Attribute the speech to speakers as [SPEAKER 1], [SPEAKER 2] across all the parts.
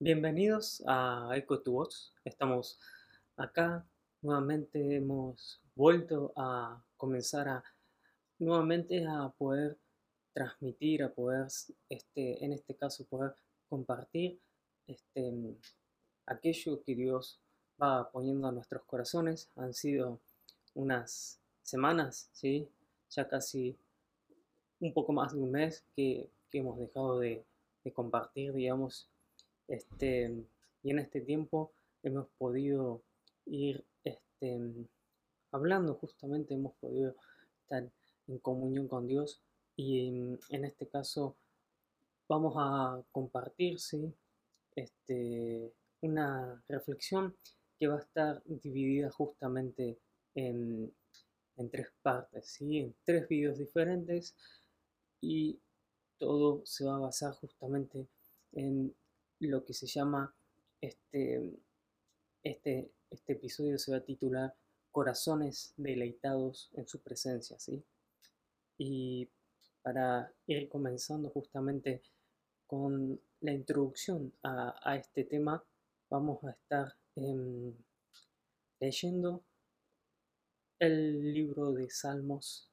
[SPEAKER 1] Bienvenidos a Echo to Vox. Estamos acá. Nuevamente hemos vuelto a comenzar a nuevamente a poder transmitir, a poder, este, en este caso, poder compartir este, aquello que Dios va poniendo a nuestros corazones. Han sido unas semanas, ¿sí? ya casi un poco más de un mes que, hemos dejado de, de compartir, digamos, este, y en este tiempo hemos podido ir este, hablando justamente, hemos podido estar en comunión con Dios y en, este caso vamos a compartir este, una reflexión que va a estar dividida justamente en, tres partes, ¿sí? en tres videos diferentes y todo se va a basar justamente en lo que se llama este, este, este episodio se va a titular Corazones deleitados en su presencia, ¿sí? Y para ir comenzando justamente con la introducción a, este tema, vamos a estar em, leyendo el libro de Salmos,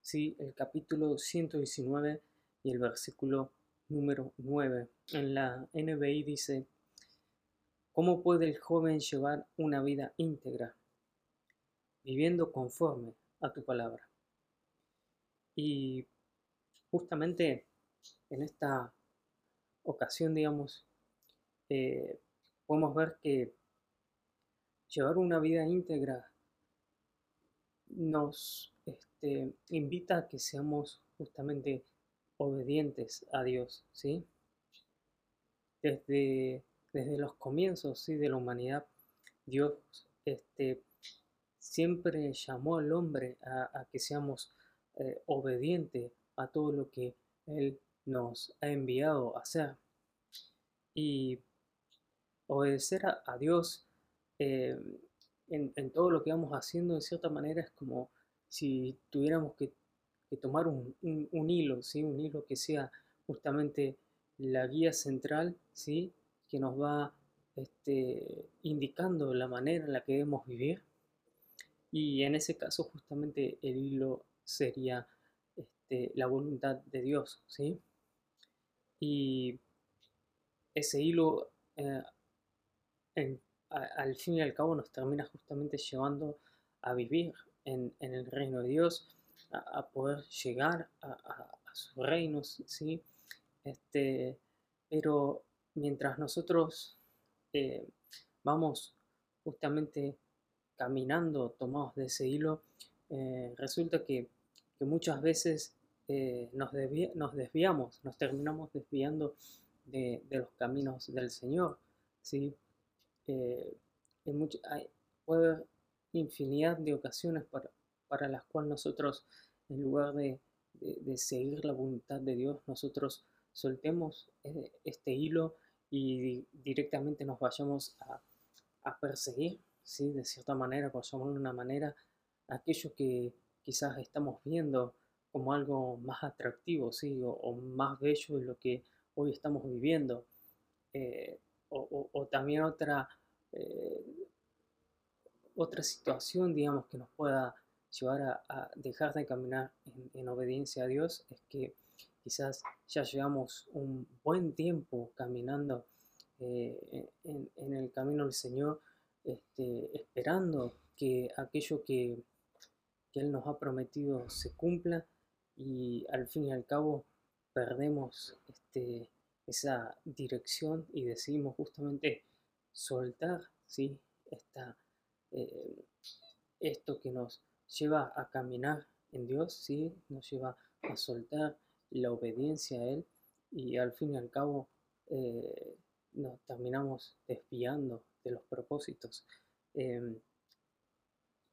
[SPEAKER 1] ¿sí? el capítulo 119 y el versículo número 9. En la NBI dice, ¿cómo puede el joven llevar una vida íntegra? Viviendo conforme a tu palabra. Y justamente en esta ocasión, digamos, eh, podemos ver que llevar una vida íntegra nos este, invita a que seamos justamente obedientes a Dios, ¿sí? Desde, desde los comienzos ¿sí? de la humanidad, Dios este, siempre llamó al hombre a, que seamos eh, obedientes a todo lo que Él nos ha enviado a hacer. Y obedecer a, Dios eh, en, todo lo que vamos haciendo, de cierta manera, es como si tuviéramos que que tomar un, hilo, ¿sí? un hilo que sea justamente la guía central, ¿sí? que nos va este, indicando la manera en la que debemos vivir. Y en ese caso justamente el hilo sería este, la voluntad de Dios. ¿sí? Y ese hilo eh, al fin y al cabo nos termina justamente llevando a vivir en, en el reino de Dios a, poder llegar a, sus reinos, ¿sí? Este, pero mientras nosotros eh, vamos justamente caminando tomados de ese hilo, eh, resulta que, muchas veces eh, nos, desviamos, nos terminamos desviando de, los caminos del Señor. ¿sí? hay, puede haber infinidad de ocasiones para, para las cuales nosotros, en lugar de, seguir la voluntad de Dios, nosotros soltemos eh, este hilo y directamente nos vayamos a, perseguir, ¿sí? de cierta manera, por llamarlo de una manera, aquello que quizás estamos viendo como algo más atractivo, ¿sí? o, más bello de lo que hoy estamos viviendo. Eh, o, también otra, eh, otra situación, digamos, que nos pueda llevar a, dejar de caminar en, obediencia a Dios es que quizás ya llevamos un buen tiempo caminando eh, en, el camino del Señor, este, esperando que aquello que, Él nos ha prometido se cumpla y al fin y al cabo perdemos este, esa dirección y decidimos justamente soltar ¿sí? Esta, eh, esto que nos lleva a caminar en Dios, ¿sí? nos lleva a soltar la obediencia a Él y al fin y al cabo eh, nos terminamos desviando de los propósitos. Em,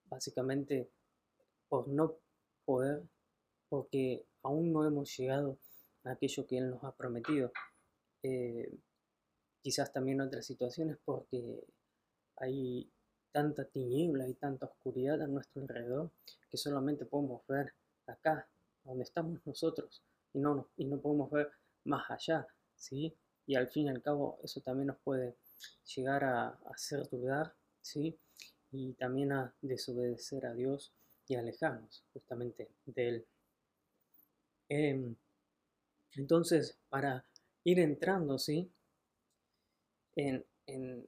[SPEAKER 1] básicamente por no poder, porque aún no hemos llegado a aquello que Él nos ha prometido. Eh, quizás también otras situaciones porque hay tanta tiniebla y tanta oscuridad a nuestro alrededor que solamente podemos ver acá, donde estamos nosotros, y no, y no podemos ver más allá, ¿sí? y al fin y al cabo eso también nos puede llegar a hacer dudar, ¿sí? Y también a desobedecer a Dios y alejarnos justamente de Él. Em, entonces, para ir entrando, ¿sí? En, en,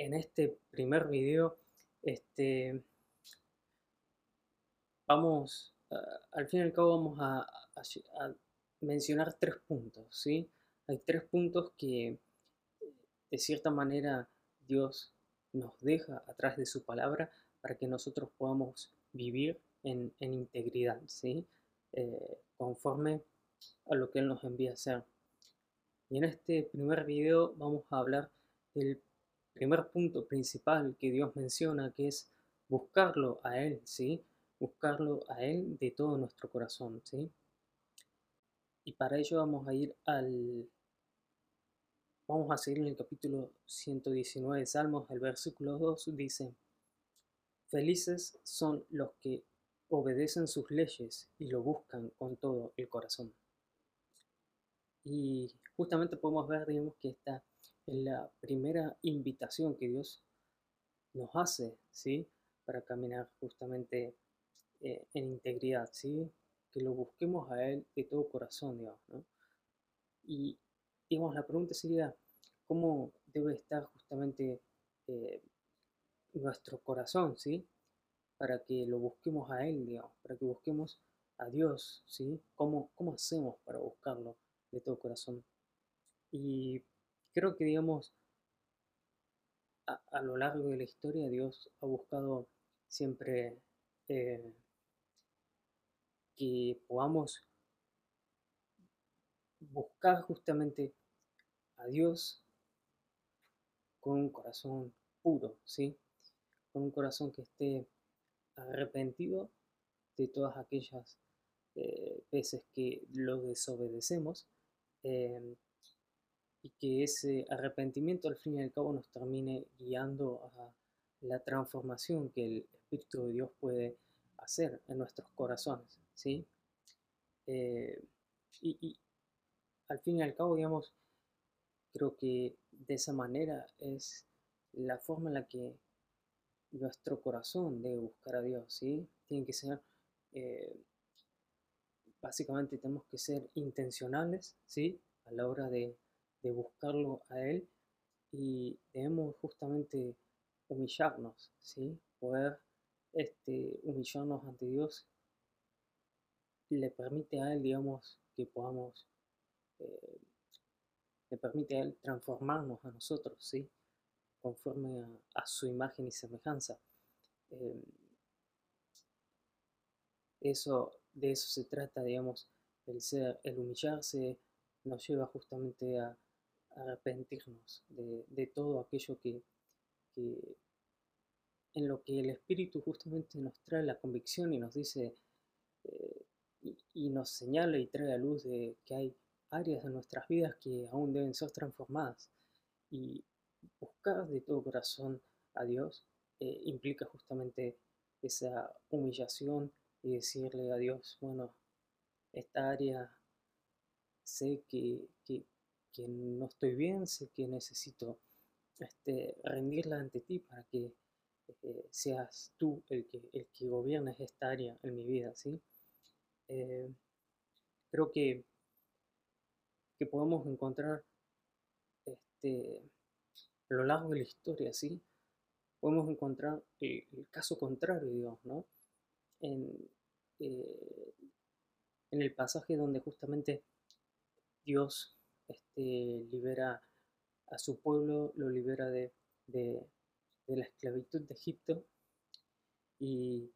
[SPEAKER 1] en este primer video, este, vamos, al fin y al cabo vamos a, a, mencionar tres puntos, ¿sí? Hay tres puntos que de cierta manera Dios nos deja atrás de su palabra para que nosotros podamos vivir en, integridad, ¿sí? Eh, conforme a lo que Él nos envía a hacer. Y en este primer video vamos a hablar del primer punto principal que Dios menciona, que es buscarlo a Él, ¿sí? Buscarlo a Él de todo nuestro corazón, ¿sí? Y para ello vamos a ir al... Vamos a seguir en el capítulo 119 de Salmos, el versículo 2 dice, Felices son los que obedecen sus leyes y lo buscan con todo el corazón. Y justamente podemos ver, digamos, que esta es la primera invitación que Dios nos hace, ¿sí? Para caminar justamente eh, en integridad, ¿sí? Que lo busquemos a Él de todo corazón, digamos, ¿no? Y, digamos, la pregunta sería, ¿cómo debe estar justamente eh, nuestro corazón, ¿sí? Para que lo busquemos a Él, digamos, para que busquemos a Dios, ¿sí? ¿Cómo, cómo hacemos para buscarlo de todo corazón? Y creo que, digamos, a, lo largo de la historia Dios ha buscado siempre eh, que podamos buscar justamente a Dios con un corazón puro, ¿sí? Con un corazón que esté arrepentido de todas aquellas eh, veces que lo desobedecemos eh, y que ese arrepentimiento al fin y al cabo nos termine guiando a la transformación que el Espíritu de Dios puede hacer en nuestros corazones, ¿sí? Eh, y, al fin y al cabo, digamos, creo que de esa manera es la forma en la que nuestro corazón debe buscar a Dios, ¿sí? Tiene que ser, eh, básicamente tenemos que ser intencionales, ¿sí? A la hora de de buscarlo a Él y debemos justamente humillarnos, ¿sí? Poder este, humillarnos ante Dios le permite a Él, digamos, que podamos, eh, le permite a Él transformarnos a nosotros, ¿sí? Conforme a, su imagen y semejanza. Eh, eso, de eso se trata, digamos, el ser, el humillarse nos lleva justamente a, arrepentirnos de, todo aquello que, en lo que el Espíritu justamente nos trae la convicción y nos dice eh, y, nos señala y trae a luz de que hay áreas de nuestras vidas que aún deben ser transformadas. Y buscar de todo corazón a Dios eh, implica justamente esa humillación y decirle a Dios, bueno, esta área sé que, que no estoy bien, sé que necesito este, rendirla ante ti para que eh, seas tú el que, el que gobiernes esta área en mi vida, ¿sí? Eh, creo que, que podemos encontrar este, a lo largo de la historia, ¿sí? Podemos encontrar el, caso contrario, digamos, ¿no? En, eh, en el pasaje donde justamente Dios este, libera a su pueblo, lo libera de, la esclavitud de Egipto. Y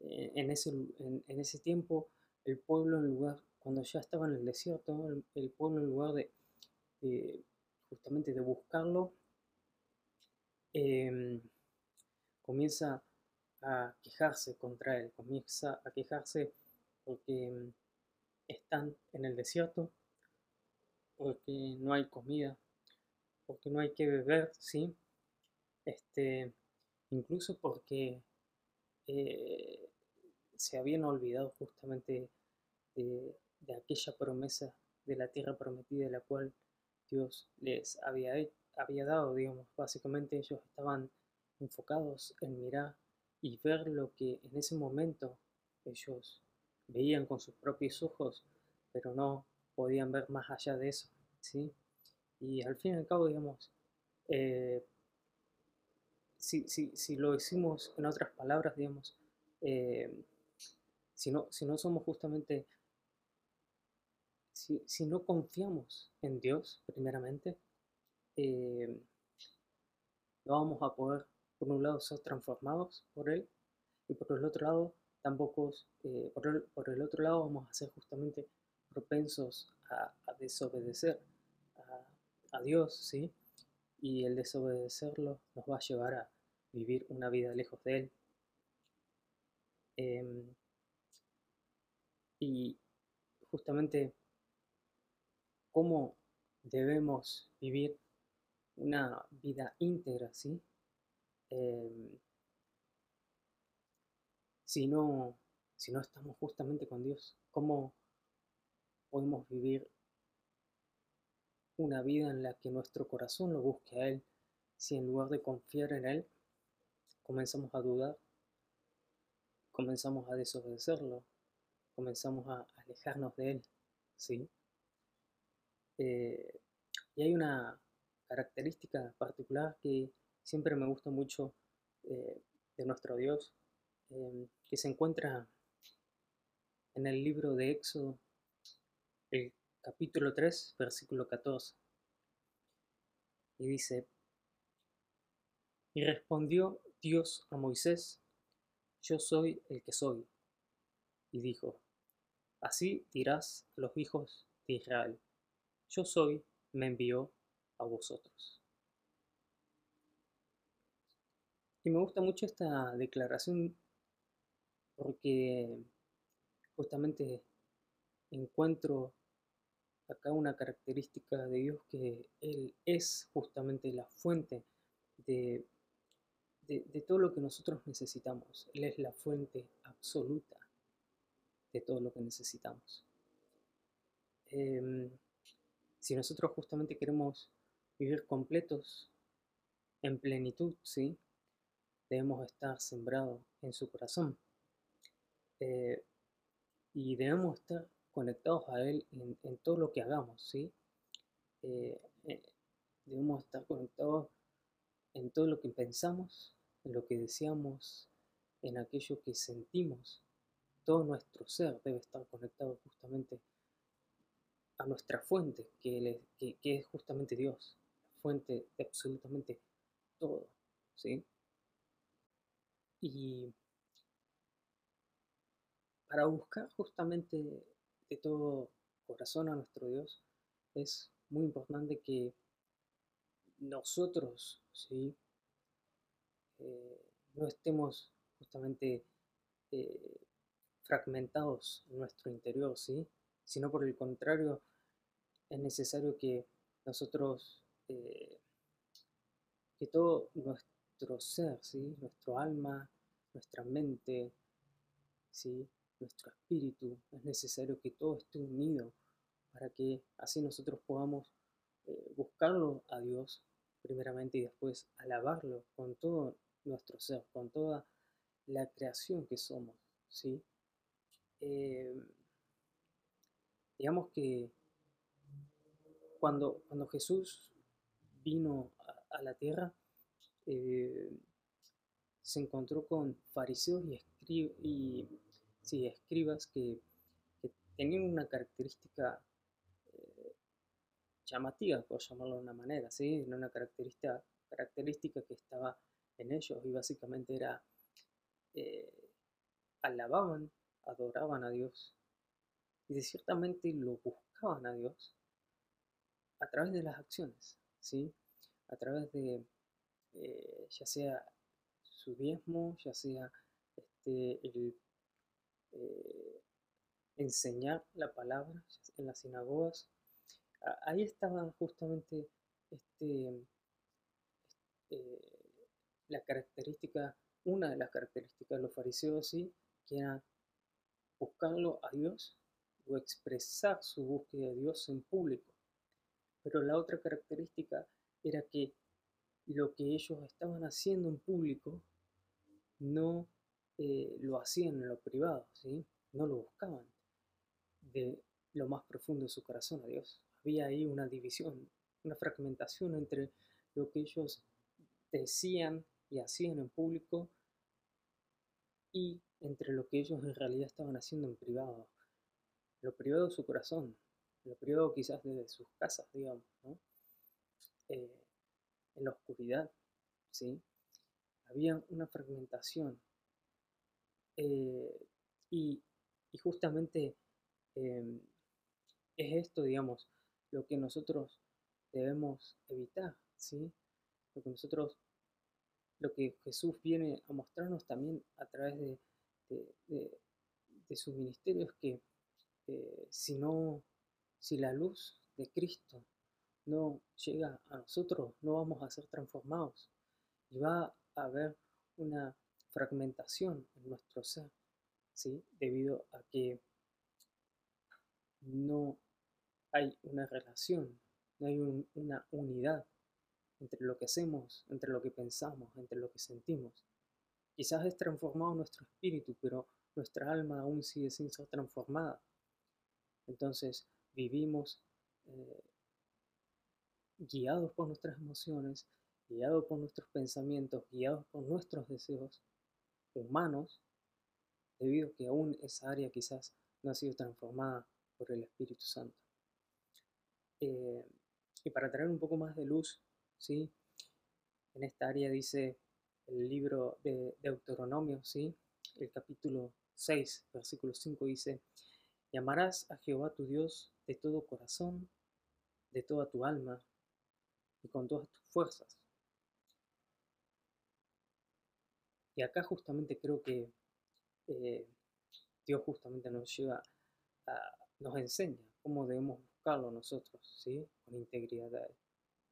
[SPEAKER 1] eh, en ese, en, ese tiempo el pueblo en lugar, cuando ya estaba en el desierto, el, pueblo en lugar de, justamente de buscarlo, em, comienza a quejarse contra él, comienza a quejarse porque em, están en el desierto, porque no hay comida, porque no hay que beber, ¿sí? Este, incluso porque eh, se habían olvidado justamente de, aquella promesa de la tierra prometida, la cual Dios les había, había dado, digamos, básicamente ellos estaban enfocados en mirar y ver lo que en ese momento ellos veían con sus propios ojos, pero no podían ver más allá de eso, ¿sí? Y al fin y al cabo, digamos, eh, si, si, lo decimos en otras palabras, digamos, eh, si, no, si no somos justamente, si, si no confiamos en Dios primeramente, eh, no vamos a poder, por un lado, ser transformados por Él y por el otro lado, tampoco, por, el, por, el, otro lado, vamos a ser justamente propensos a, desobedecer a, Dios, ¿sí? Y el desobedecerlo nos va a llevar a vivir una vida lejos de Él. Em, y justamente cómo debemos vivir una vida íntegra, ¿sí? Em, si, no, si no estamos justamente con Dios, ¿cómo podemos vivir una vida en la que nuestro corazón lo busque a Él, si en lugar de confiar en Él, comenzamos a dudar, comenzamos a desobedecerlo, comenzamos a alejarnos de Él, ¿sí? Eh, y hay una característica particular que siempre me gusta mucho eh, de nuestro Dios, em, que se encuentra en el libro de Éxodo, el capítulo 3, versículo 14. Y dice, y respondió Dios a Moisés, yo soy el que soy. Y dijo, así dirás a los hijos de Israel, yo soy, me envió a vosotros. Y me gusta mucho esta declaración porque justamente encuentro acá una característica de Dios que Él es justamente la fuente de, de, todo lo que nosotros necesitamos. Él es la fuente absoluta de todo lo que necesitamos. Em, si nosotros justamente queremos vivir completos, en plenitud, ¿sí? Debemos estar sembrados en su corazón. Eh, y debemos estar conectados a Él en, todo lo que hagamos, ¿sí? Eh, eh, debemos estar conectados en todo lo que pensamos, en lo que deseamos, en aquello que sentimos. Todo nuestro ser debe estar conectado justamente a nuestra fuente, que, es justamente Dios, fuente de absolutamente todo, ¿sí? Y para buscar justamente de todo corazón a nuestro Dios, es muy importante que nosotros, ¿sí? Eh, no estemos justamente eh, fragmentados en nuestro interior, ¿sí? sino por el contrario, es necesario que nosotros, eh, que todo nuestro ser, ¿sí? nuestro alma, nuestra mente, ¿sí? Nuestro espíritu, es necesario que todo esté unido para que así nosotros podamos eh, buscarlo a Dios primeramente y después alabarlo con todo nuestro ser, con toda la creación que somos, ¿sí? Eh, digamos que cuando, cuando Jesús vino a, la tierra, eh, se encontró con fariseos y, y sí, escribas que, tenían una característica eh, llamativa, por llamarlo de una manera, ¿sí? una característica, característica que estaba en ellos y básicamente era eh, alababan, adoraban a Dios y ciertamente lo buscaban a Dios a través de las acciones, ¿sí? a través de eh, ya sea su diezmo, ya sea este, el eh, enseñar la palabra en las sinagogas. Ahí estaba justamente este, eh, la característica, una de las características de los fariseos, sí, que era buscarlo a Dios o expresar su búsqueda de Dios en público. Pero la otra característica era que lo que ellos estaban haciendo en público no eh, lo hacían en lo privado, ¿sí? no lo buscaban de lo más profundo de su corazón a Dios. Había ahí una división, una fragmentación entre lo que ellos decían y hacían en público y entre lo que ellos en realidad estaban haciendo en privado. Lo privado de su corazón, lo privado quizás de sus casas, digamos, ¿no? Eh, en la oscuridad, ¿sí? Había una fragmentación. Eh, y, justamente em, es esto, digamos, lo que nosotros debemos evitar, ¿sí? Lo que nosotros, lo que Jesús viene a mostrarnos también a través de, de, su ministerio es que eh, si no, si la luz de Cristo no llega a nosotros, no vamos a ser transformados y va a haber una fragmentación en nuestro ser, ¿sí? Debido a que no hay una relación, no hay una unidad entre lo que hacemos, entre lo que pensamos, entre lo que sentimos. Quizás es transformado nuestro espíritu, pero nuestra alma aún sigue sin ser transformada. Entonces vivimos eh, guiados por nuestras emociones, guiados por nuestros pensamientos, guiados por nuestros deseos humanos, debido a que aún esa área quizás no ha sido transformada por el Espíritu Santo. Eh, y para traer un poco más de luz, ¿sí? en esta área dice el libro de Deuteronomio, ¿sí? el capítulo 6, versículo 5 dice, llamarás a Jehová tu Dios de todo corazón, de toda tu alma y con todas tus fuerzas. Y acá justamente creo que eh, Dios justamente nos lleva a, nos enseña cómo debemos buscarlo nosotros, ¿sí? Con integridad,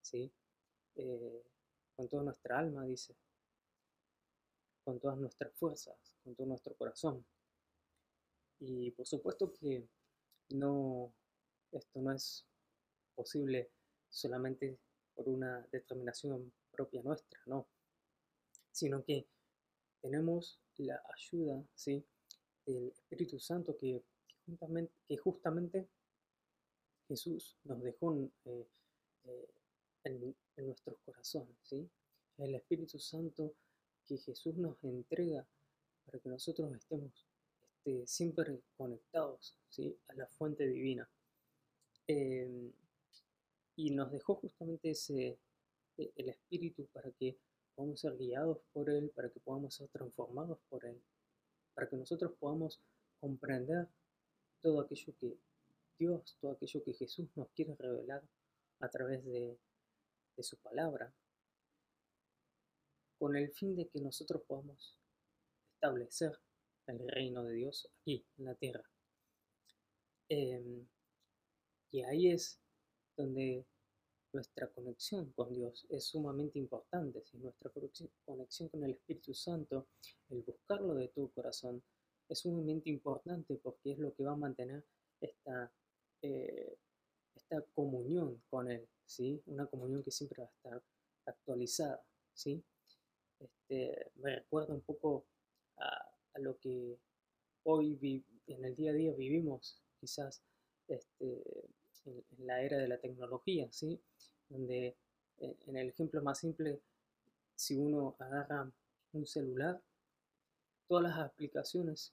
[SPEAKER 1] ¿sí? Eh, con toda nuestra alma, dice, con todas nuestras fuerzas, con todo nuestro corazón. Y por supuesto que no, esto no es posible solamente por una determinación propia nuestra, no, sino que tenemos la ayuda, ¿sí? del Espíritu Santo que justamente Jesús nos dejó eh, eh, en, nuestros corazones, ¿sí? El Espíritu Santo que Jesús nos entrega para que nosotros estemos este, siempre conectados ¿sí? a la fuente divina. Em, y nos dejó justamente ese, e, el Espíritu para que podamos ser guiados por Él, para que podamos ser transformados por Él, para que nosotros podamos comprender todo aquello que Dios, todo aquello que Jesús nos quiere revelar a través de, su palabra, con el fin de que nosotros podamos establecer el reino de Dios aquí, en la tierra. Em, y ahí es donde nuestra conexión con Dios es sumamente importante. Si nuestra conexión con el Espíritu Santo, el buscarlo de tu corazón, es sumamente importante porque es lo que va a mantener esta, eh, esta comunión con Él, ¿sí? Una comunión que siempre va a estar actualizada, ¿sí? Este, me recuerda un poco a, lo que hoy en el día a día vivimos, quizás este, en, la era de la tecnología, ¿sí? Donde eh, en el ejemplo más simple, si uno agarra un celular, todas las aplicaciones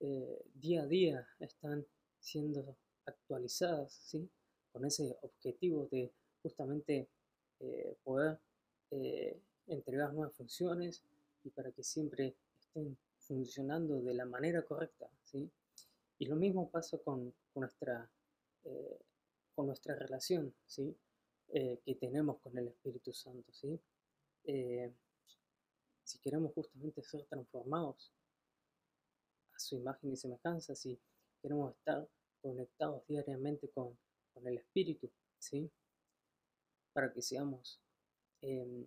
[SPEAKER 1] eh, día a día están siendo actualizadas, ¿sí? Con ese objetivo de justamente eh, poder entregar nuevas funciones y para que siempre estén funcionando de la manera correcta, ¿sí? Y lo mismo pasa con, nuestra, con nuestra relación, ¿sí? que tenemos con el Espíritu Santo, ¿sí? si queremos justamente ser transformados su imagen y semejanza, si queremos estar conectados diariamente con, el Espíritu, ¿sí? Para que seamos em,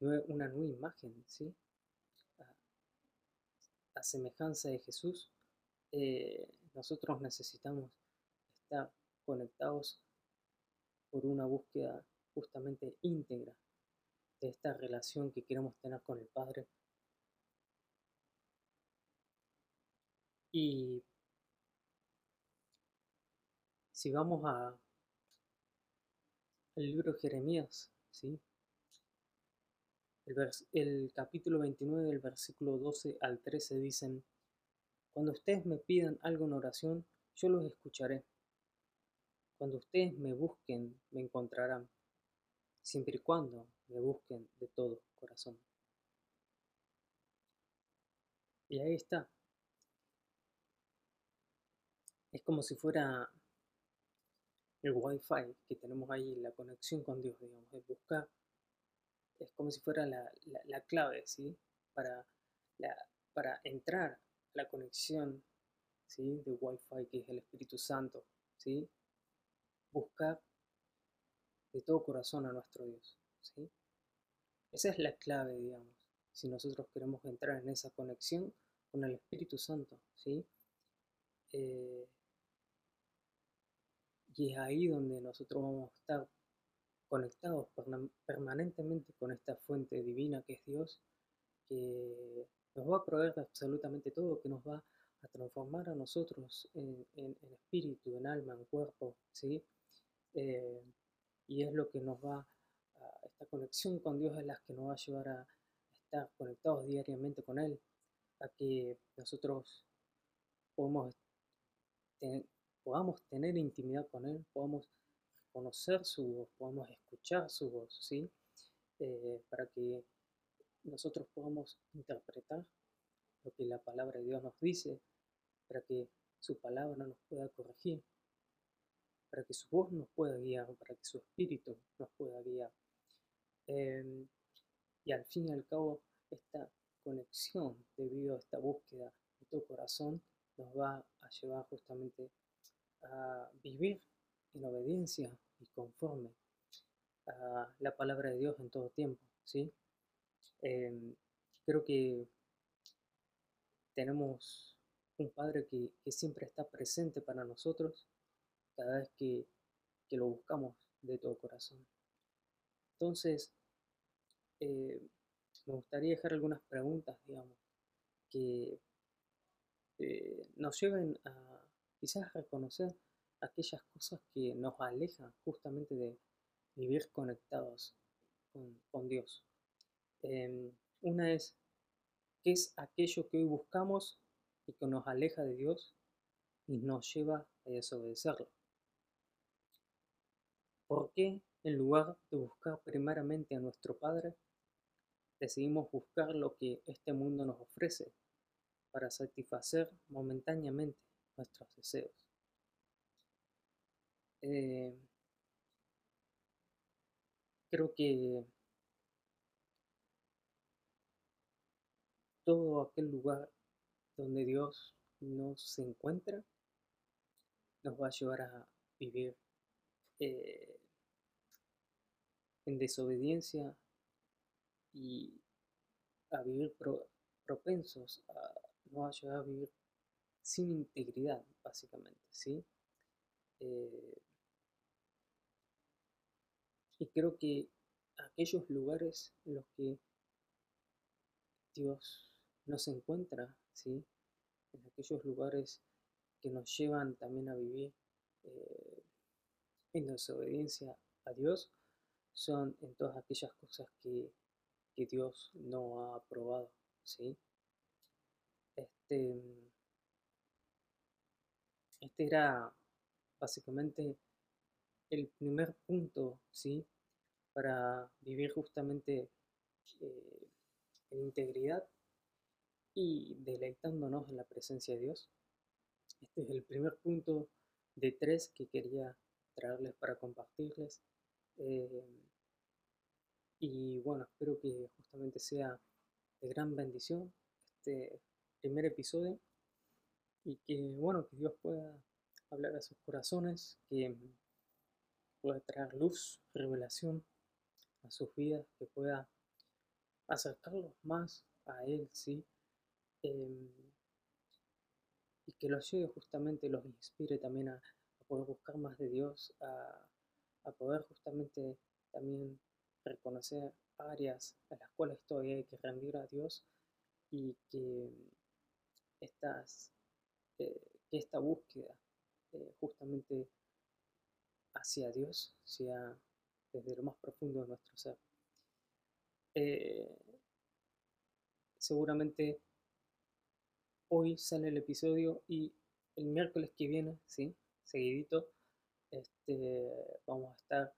[SPEAKER 1] una nueva imagen, ¿sí? A, semejanza de Jesús, eh, nosotros necesitamos estar conectados por una búsqueda justamente íntegra de esta relación que queremos tener con el Padre. Y si vamos a el libro de Jeremías, ¿sí? El, el capítulo 29 del versículo 12 al 13 dicen, Cuando ustedes me pidan algo en oración, yo los escucharé. Cuando ustedes me busquen, me encontrarán, siempre y cuando me busquen de todo corazón. Y ahí está. Es como si fuera el wifi que tenemos ahí, la conexión con Dios, digamos, es buscar. Es como si fuera la, clave, ¿sí? Para, para entrar a la conexión, ¿sí? De wifi que es el Espíritu Santo, ¿sí? Buscar de todo corazón a nuestro Dios. ¿sí? Esa es la clave, digamos, si nosotros queremos entrar en esa conexión con el Espíritu Santo. ¿sí? Eh, y es ahí donde nosotros vamos a estar conectados permanentemente con esta fuente divina que es Dios, que nos va a proveer absolutamente todo, que nos va a transformar a nosotros en, en espíritu, en alma, en cuerpo, ¿sí? Eh, y es lo que nos va, a, esta conexión con Dios es la que nos va a llevar a estar conectados diariamente con Él, a que nosotros podamos, podamos tener intimidad con Él, podamos conocer su voz, podamos escuchar su voz, ¿sí? Eh, para que nosotros podamos interpretar lo que la palabra de Dios nos dice, para que su palabra nos pueda corregir, para que su voz nos pueda guiar, para que su espíritu nos pueda guiar. Em, y al fin y al cabo, esta conexión debido a esta búsqueda de tu corazón nos va a llevar justamente a vivir en obediencia y conforme a la palabra de Dios en todo tiempo. ¿sí? Em, creo que tenemos un Padre que, que siempre está presente para nosotros cada vez que, lo buscamos de todo corazón. Entonces, eh, me gustaría dejar algunas preguntas, digamos, que eh, nos lleven a quizás reconocer aquellas cosas que nos alejan justamente de vivir conectados con, Dios. Em, una es, ¿qué es aquello que hoy buscamos y que nos aleja de Dios y nos lleva a desobedecerlo? ¿Por qué, en lugar de buscar primeramente a nuestro Padre, decidimos buscar lo que este mundo nos ofrece para satisfacer momentáneamente nuestros deseos? Eh, creo que todo aquel lugar donde Dios nos se encuentra nos va a llevar a vivir eh, en desobediencia y a vivir propensos a no a llegar a vivir sin integridad, básicamente, ¿sí? Eh, y creo que aquellos lugares en los que Dios nos encuentra, ¿sí? En aquellos lugares que nos llevan también a vivir eh, en desobediencia a Dios son en todas aquellas cosas que, Dios no ha aprobado, ¿sí? Este, este era básicamente el primer punto, ¿sí? Para vivir justamente eh, en integridad y deleitándonos en la presencia de Dios. Este es el primer punto de tres que quería traerles para compartirles. Eh, y bueno, espero que justamente sea de gran bendición este primer episodio y que bueno, que Dios pueda hablar a sus corazones, que pueda traer luz, revelación a sus vidas, que pueda acercarlos más a Él, ¿sí? Em, y que los lleve justamente, los inspire también a, poder buscar más de Dios, a, a poder justamente también reconocer áreas en las cuales todavía hay que rendir a Dios y que, estas, eh, que esta búsqueda eh, justamente hacia Dios sea desde lo más profundo de nuestro ser. Eh, seguramente hoy sale el episodio y el miércoles que viene, ¿sí? Seguidito, este, vamos a estar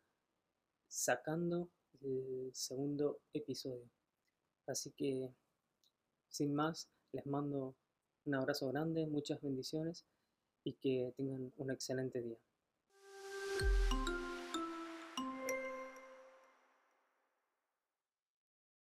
[SPEAKER 1] sacando el segundo episodio. Así que, sin más, les mando un abrazo grande, muchas bendiciones y que tengan un excelente día.